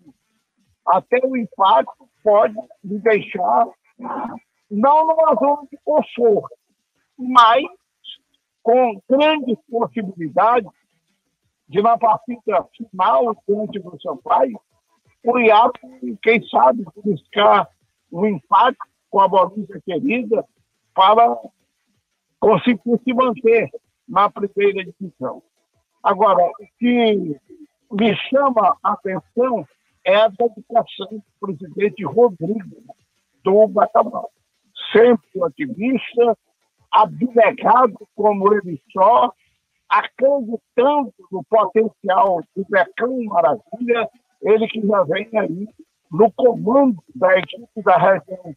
até o impacto, pode me deixar não numa zona de conforto, mas com grandes possibilidades de, na partida final, diante do Sampaio, o IAP, quem sabe, buscar o um empate com a Bolívia querida para conseguir se manter na primeira divisão. Agora, o que me chama a atenção é a dedicação do presidente Rodrigo do Bacabal. Sempre otimista, abnegado como ele só, acreditando no potencial do Becão Maravilha, ele que já vem aí no comando da equipe da região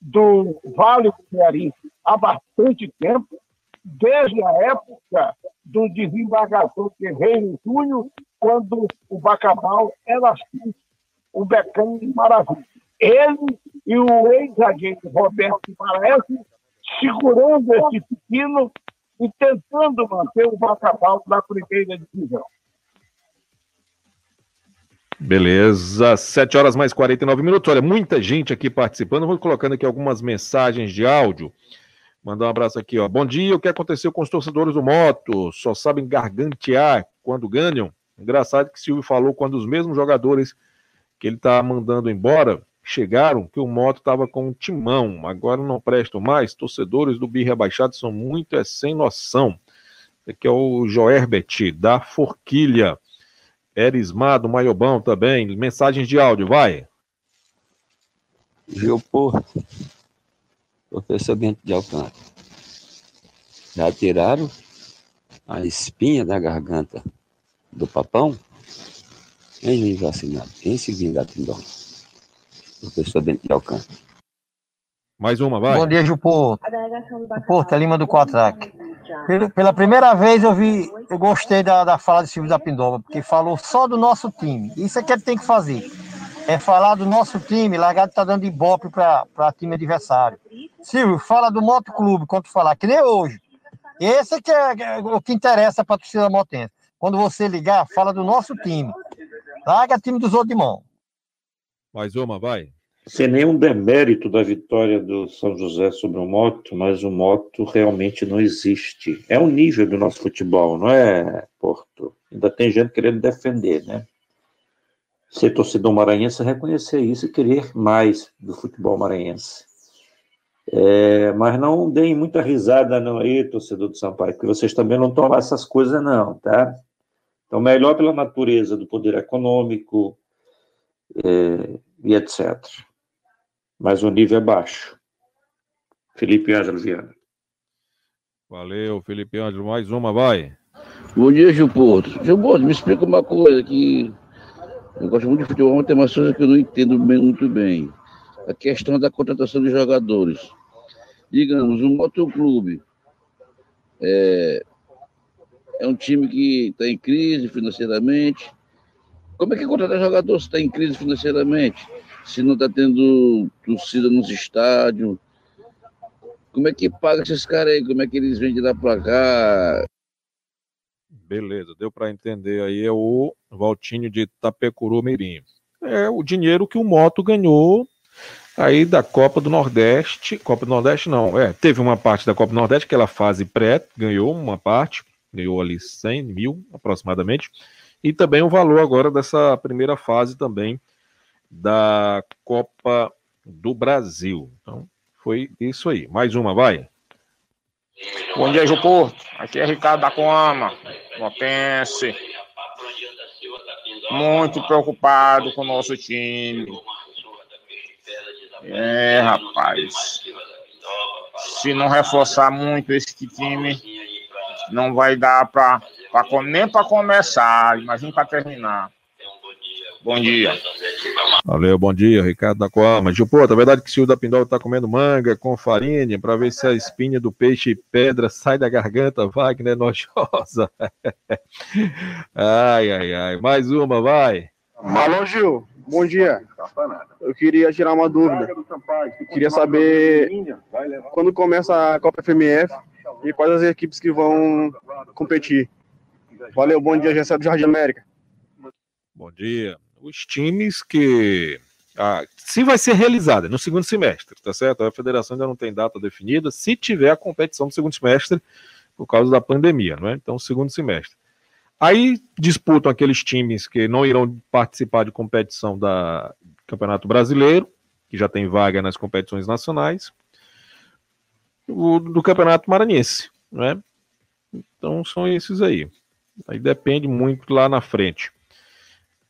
do Vale do Piari há bastante tempo, desde a época do desembargador Guerreiro Júnior, quando o Bacabal era assim, o Becão Maravilha. Ele e o ex-zagueiro Roberto Parece segurando esse pepino e tentando manter o Bacabal na primeira divisão. Beleza, 7 horas mais 49 minutos. Olha, muita gente aqui participando. Vou colocando aqui algumas mensagens de áudio. Mandar um abraço aqui, ó. Bom dia, o que aconteceu com os torcedores do Moto? Só sabem gargantear quando ganham. Engraçado que Silvio falou quando os mesmos jogadores que ele tá mandando embora chegaram que o Moto estava com um timão. Agora não prestam mais. Torcedores do Birra Baixado são muito é, sem noção. Aqui é o Joerbet, da Forquilha. Erismar, do Maiobão também. Mensagens de áudio, vai. Geoporto. Professor Bento de Alcântara. Já tiraram a espinha da garganta do papão? Quem vem vacinado? Quem se vinga Tindão? Professor Bento de Alcântara. Mais uma, vai. Bom dia, Juporto. Porto, é Lima do Quatrac. Pela primeira vez eu vi, eu gostei da, da fala de Silvio da Pindoba, porque falou só do nosso time. Isso é que ele tem que fazer. É falar do nosso time, largado tá dando ibope para time adversário. Silvio, fala do Moto Clube, quando falar, que nem hoje. Esse é que é, é o que interessa para a torcida motense. Quando você ligar, fala do nosso time. Larga time dos outros de mão. Mais uma, vai. Sem nenhum demérito da vitória do São José sobre o Moto, mas o Moto realmente não existe. É o nível do nosso futebol, não é, Porto? Ainda tem gente querendo defender, né? Ser torcedor maranhense, reconhecer isso e querer mais do futebol maranhense. É, mas não deem muita risada não aí, torcedor do Sampaio, porque vocês também não tomam essas coisas não, tá? Então, melhor pela natureza do poder econômico é, e etc mas o nível é baixo. Felipe Ângelo Viana. Valeu, Felipe Ângelo. Mais uma, vai. Bom dia, Gil Porto. Gil Porto, me explica uma coisa que eu gosto muito de futebol, mas tem uma coisa que eu não entendo bem, muito bem. A questão da contratação de jogadores. Digamos, um motoclube é, é um time que está em crise financeiramente. Como é que contratar jogador se está em crise financeiramente? se não está tendo torcida nos estádios. Como é que paga esses caras aí? Como é que eles vêm de lá para cá? Beleza, deu para entender aí. É o Valtinho de Tapecuru Mirim. É o dinheiro que o Moto ganhou aí da Copa do Nordeste. Copa do Nordeste não, é. Teve uma parte da Copa do Nordeste, aquela fase pré, ganhou uma parte, ganhou ali 100 mil aproximadamente. E também o valor agora dessa primeira fase também da Copa do Brasil. Então, foi isso aí. Mais uma, vai. Bom dia, Ju Porto. Aqui é Ricardo da Coama, Motense. Muito preocupado com o nosso time. É, rapaz. Se não reforçar muito esse time, não vai dar pra, pra nem para começar. Imagina para terminar. Bom dia. Valeu, bom dia, Ricardo da Coama. Gil, pô, é verdade que o Silvio da Pindola tá comendo manga com farinha para ver se a espinha do peixe pedra sai da garganta, Wagner nojosa. ai, ai, ai. Mais uma, vai. Alô, Gil. Bom dia. Eu queria tirar uma dúvida. Eu queria saber quando começa a Copa FMF e quais as equipes que vão competir. Valeu, bom dia, Gessé do Jardim América. Bom dia os times que. Ah, se vai ser realizada no segundo semestre, tá certo? A federação ainda não tem data definida. Se tiver a competição no segundo semestre, por causa da pandemia, não é? Então, segundo semestre. Aí disputam aqueles times que não irão participar de competição da Campeonato Brasileiro, que já tem vaga nas competições nacionais, o, do Campeonato Maranhense, né? Então são esses aí. Aí depende muito lá na frente.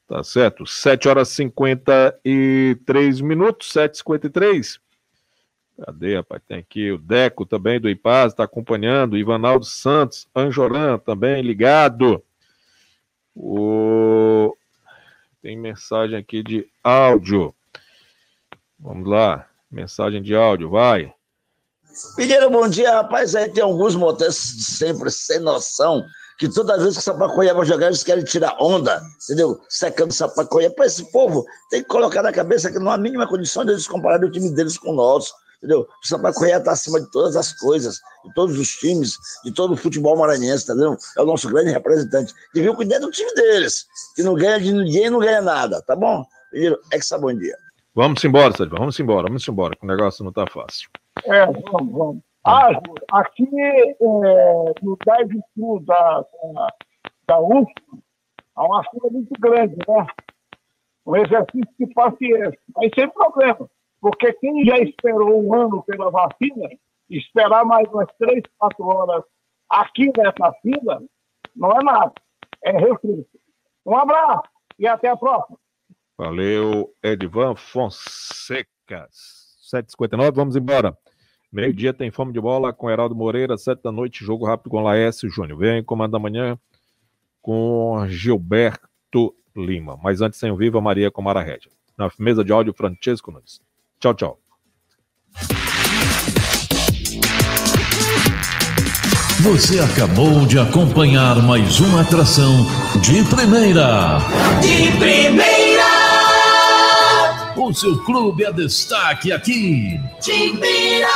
Tá certo? 7 horas e 53 minutos, 7h53. Cadê, rapaz? Tem aqui o Deco também do IPAS, está acompanhando. Ivanaldo Santos, Anjoran também ligado. O... Tem mensagem aqui de áudio. Vamos lá. Mensagem de áudio, vai. Pegueira, bom dia, rapaz. Aí tem alguns motoristas sempre sem noção que toda vez que o Sapacoia vai jogar, eles querem tirar onda, entendeu? Secando o Sapacoia. Para esse povo, tem que colocar na cabeça que não há mínima condição de eles compararem o time deles com o nosso, entendeu? O Sapacoia está acima de todas as coisas, de todos os times, de todo o futebol maranhense, entendeu? É o nosso grande representante. Devia cuidar do time deles, que não ganha de ninguém e não ganha nada, tá bom? É que bom dia. Vamos embora, Sérgio, vamos embora, vamos embora, que o negócio não está fácil. É, vamos, vamos. Ah, aqui é, no 10 estudos da, da, da UFP, há uma fila muito grande, né? Um exercício de paciência, mas sem problema, porque quem já esperou um ano pela vacina, esperar mais umas três, quatro horas aqui nessa fila, não é nada, é refluxo. Um abraço e até a próxima. Valeu, Edvan Fonseca. 7h59, vamos embora. Meio-dia tem fome de bola com Heraldo Moreira, sete da noite, jogo rápido com Laércio Júnior. Vem comando da manhã com Gilberto Lima. Mas antes, sem o Viva Maria com Mara Rédia. Na mesa de áudio, Francesco Nunes. Tchau, tchau. Você acabou de acompanhar mais uma atração de primeira. De primeira! Seu clube é destaque aqui. Timbira!